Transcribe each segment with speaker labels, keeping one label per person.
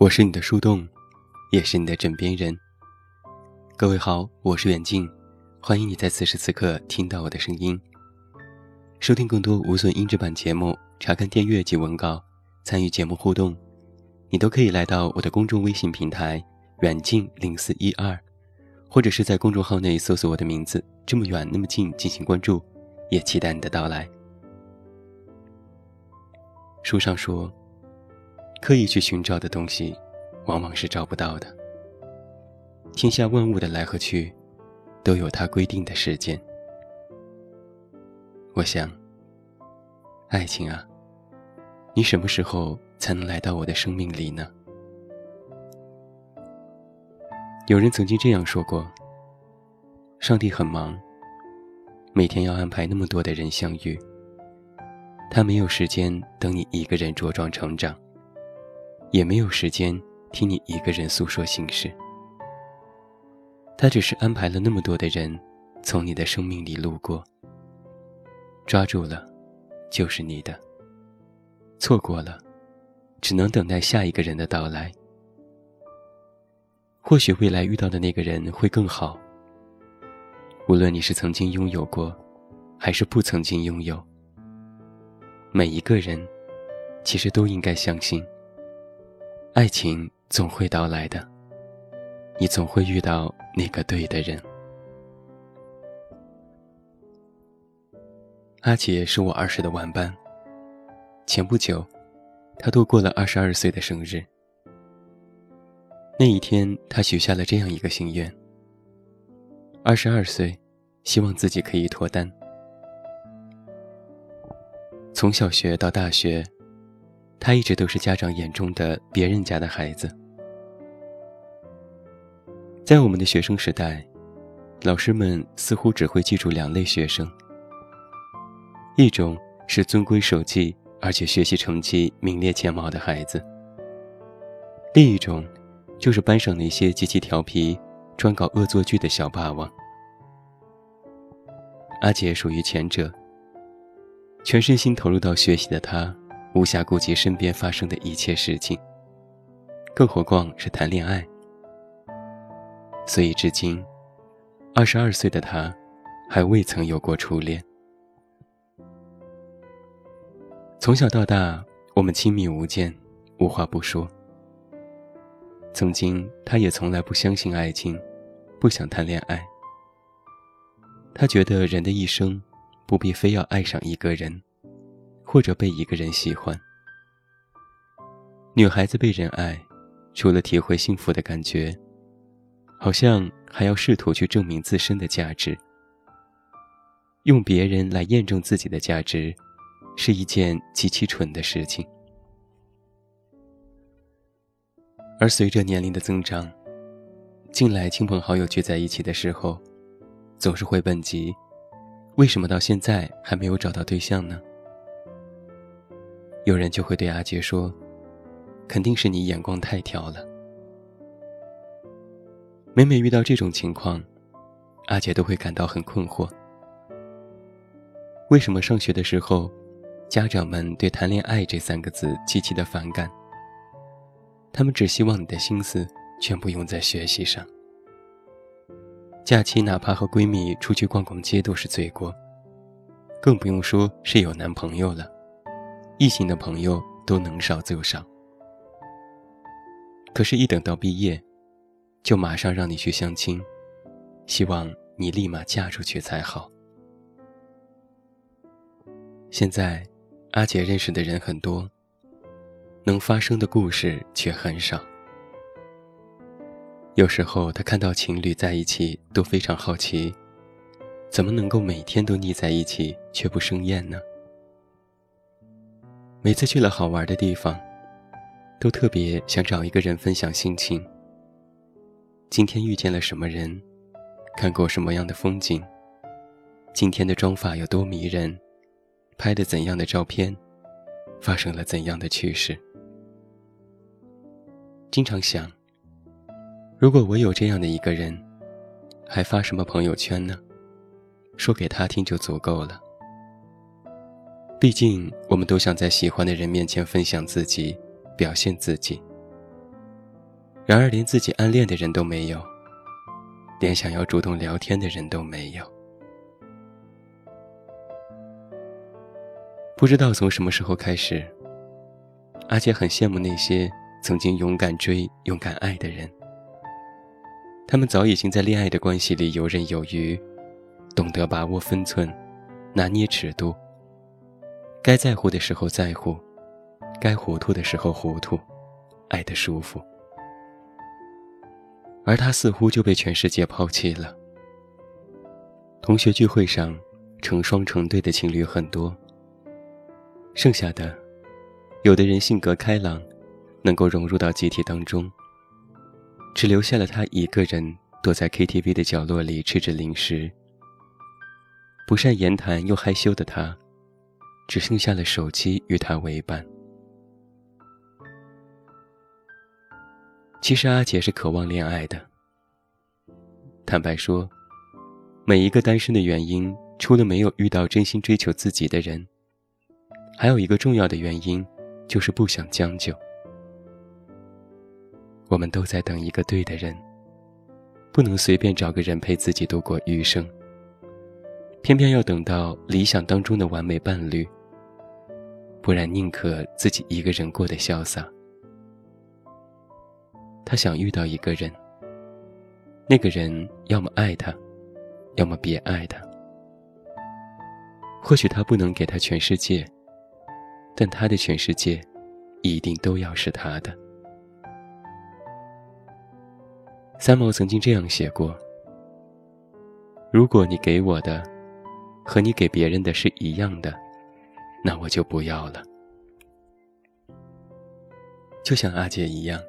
Speaker 1: 我是你的树洞，也是你的枕边人。各位好，我是远近，欢迎你在此时此刻听到我的声音。收听更多无损音质版节目，查看电阅及文稿，参与节目互动，你都可以来到我的公众微信平台“远近零四一二”，或者是在公众号内搜索我的名字“这么远那么近”进行关注，也期待你的到来。书上说。刻意去寻找的东西，往往是找不到的。天下万物的来和去，都有它规定的时间。我想，爱情啊，你什么时候才能来到我的生命里呢？有人曾经这样说过：上帝很忙，每天要安排那么多的人相遇，他没有时间等你一个人茁壮成长。也没有时间听你一个人诉说心事，他只是安排了那么多的人从你的生命里路过，抓住了，就是你的；错过了，只能等待下一个人的到来。或许未来遇到的那个人会更好。无论你是曾经拥有过，还是不曾经拥有，每一个人，其实都应该相信。爱情总会到来的，你总会遇到那个对的人。阿杰是我儿时的玩伴。前不久，他度过了二十二岁的生日。那一天，他许下了这样一个心愿：二十二岁，希望自己可以脱单。从小学到大学。他一直都是家长眼中的别人家的孩子。在我们的学生时代，老师们似乎只会记住两类学生：一种是遵规守纪而且学习成绩名列前茅的孩子；另一种就是班上那些极其调皮、专搞恶作剧的小霸王。阿杰属于前者，全身心投入到学习的他。无暇顾及身边发生的一切事情，更何况是谈恋爱。所以至今，二十二岁的他，还未曾有过初恋。从小到大，我们亲密无间，无话不说。曾经，他也从来不相信爱情，不想谈恋爱。他觉得人的一生，不必非要爱上一个人。或者被一个人喜欢，女孩子被人爱，除了体会幸福的感觉，好像还要试图去证明自身的价值。用别人来验证自己的价值，是一件极其蠢的事情。而随着年龄的增长，近来亲朋好友聚在一起的时候，总是会问及：为什么到现在还没有找到对象呢？有人就会对阿杰说：“肯定是你眼光太挑了。”每每遇到这种情况，阿杰都会感到很困惑。为什么上学的时候，家长们对“谈恋爱”这三个字极其的反感？他们只希望你的心思全部用在学习上。假期哪怕和闺蜜出去逛逛街都是罪过，更不用说是有男朋友了。异性的朋友都能少就少，可是，一等到毕业，就马上让你去相亲，希望你立马嫁出去才好。现在，阿杰认识的人很多，能发生的故事却很少。有时候，他看到情侣在一起都非常好奇，怎么能够每天都腻在一起却不生厌呢？每次去了好玩的地方，都特别想找一个人分享心情。今天遇见了什么人，看过什么样的风景，今天的妆发有多迷人，拍的怎样的照片，发生了怎样的趣事。经常想，如果我有这样的一个人，还发什么朋友圈呢？说给他听就足够了。毕竟，我们都想在喜欢的人面前分享自己，表现自己。然而连自己暗恋的人都没有，连想要主动聊天的人都没有。不知道从什么时候开始，阿杰很羡慕那些曾经勇敢追、勇敢爱的人。他们早已经在恋爱的关系里游刃有余，懂得把握分寸，拿捏尺度。该在乎的时候在乎，该糊涂的时候糊涂，爱得舒服。而他似乎就被全世界抛弃了。同学聚会上，成双成对的情侣很多。剩下的，有的人性格开朗，能够融入到集体当中。只留下了他一个人躲在 KTV 的角落里吃着零食。不善言谈又害羞的他，只剩下了手机与他为伴。其实阿杰是渴望恋爱的。坦白说，每一个单身的原因，除了没有遇到真心追求自己的人。还有一个重要的原因，就是不想将就。我们都在等一个对的人，不能随便找个人陪自己度过余生。偏偏要等到理想当中的完美伴侣，不然宁可自己一个人过得潇洒。他想遇到一个人，那个人要么爱他，要么别爱他。或许他不能给他全世界。但他的全世界，一定都要是他的。三毛曾经这样写过：“如果你给我的，和你给别人的是一样的，那我就不要了。”就像阿杰一样，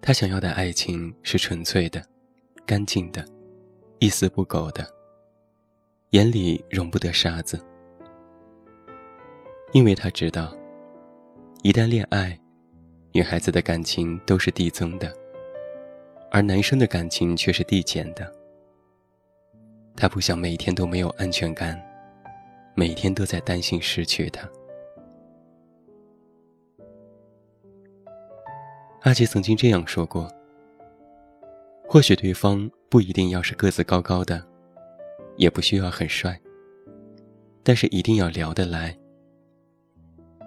Speaker 1: 他想要的爱情是纯粹的、干净的、一丝不苟的，眼里容不得沙子。因为他知道，一旦恋爱，女孩子的感情都是递增的，而男生的感情却是递减的。他不想每天都没有安全感，每天都在担心失去他。阿杰曾经这样说过：“或许对方不一定要是个子高高的，也不需要很帅，但是一定要聊得来。”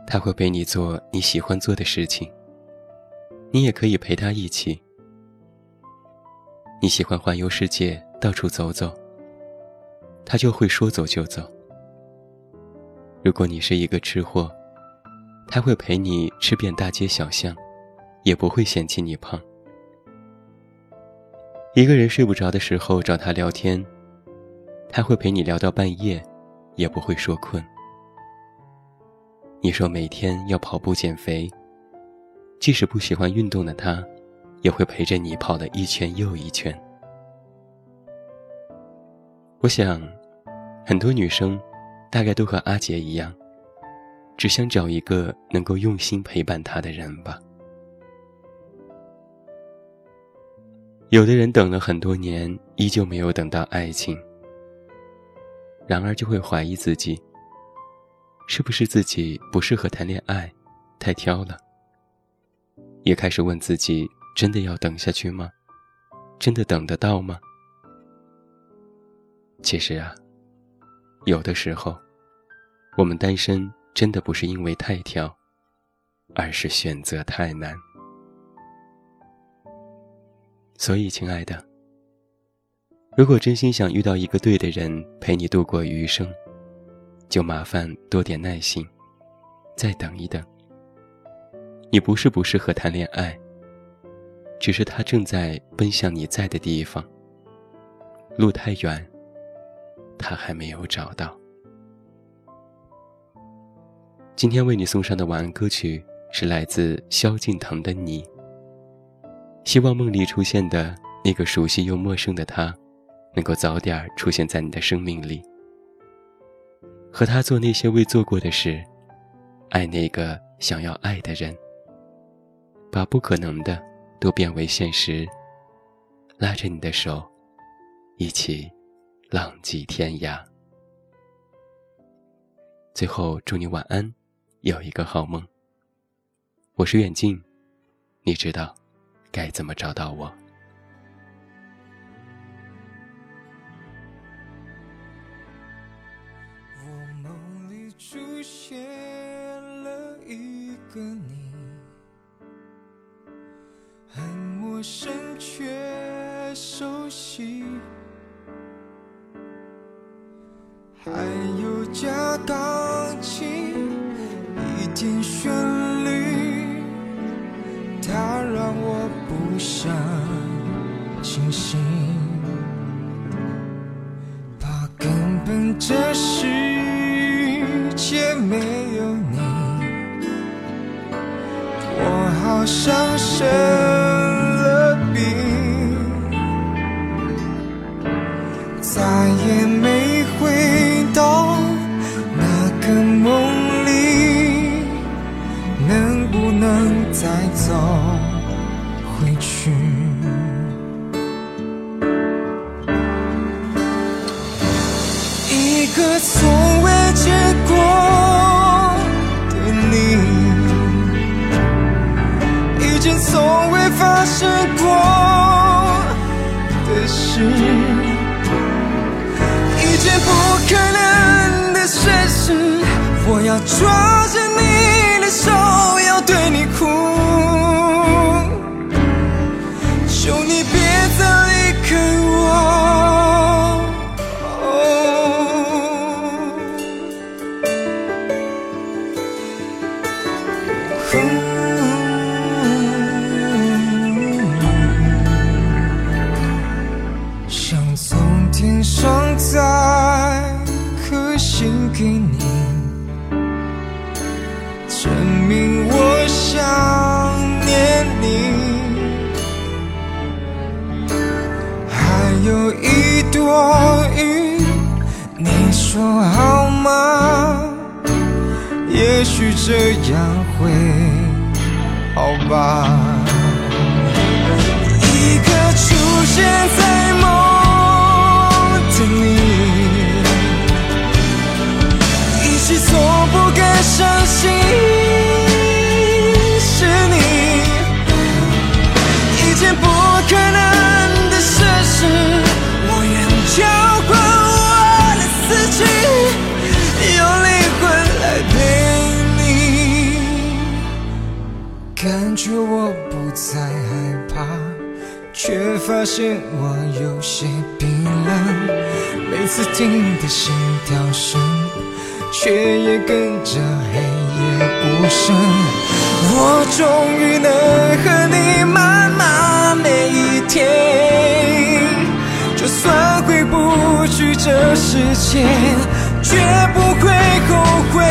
Speaker 1: 他会陪你做你喜欢做的事情，你也可以陪他一起。你喜欢环游世界，到处走走，他就会说走就走。如果你是一个吃货，他会陪你吃遍大街小巷，也不会嫌弃你胖。一个人睡不着的时候找他聊天，他会陪你聊到半夜，也不会说困。你说每天要跑步减肥，即使不喜欢运动的他，也会陪着你跑了一圈又一圈。我想，很多女生大概都和阿杰一样，只想找一个能够用心陪伴他的人吧。有的人等了很多年，依旧没有等到爱情，然而就会怀疑自己。是不是自己不适合谈恋爱，太挑了？也开始问自己：真的要等下去吗？真的等得到吗？其实啊，有的时候，我们单身真的不是因为太挑，而是选择太难。所以，亲爱的，如果真心想遇到一个对的人陪你度过余生，就麻烦多点耐心，再等一等。你不是不适合谈恋爱，只是他正在奔向你在的地方。路太远，他还没有找到。今天为你送上的晚安歌曲是来自萧敬腾的《你》。希望梦里出现的那个熟悉又陌生的他，能够早点出现在你的生命里。和他做那些未做过的事，爱那个想要爱的人，把不可能的都变为现实。拉着你的手，一起浪迹天涯。最后祝你晚安，有一个好梦。我是远近，你知道该怎么找到我？
Speaker 2: 听旋律，它让我不想清醒，怕根本这世界没有你，我好想生要抓着你的手，要对你哭，求你别再离开我。想从天上再颗星给你，说好吗？也许这样会好吧。感觉我不再害怕，却发现我有些冰冷。每次听的心跳声，却也跟着黑夜无声。我终于能和你慢慢每一天，就算回不去这世界，绝不会后悔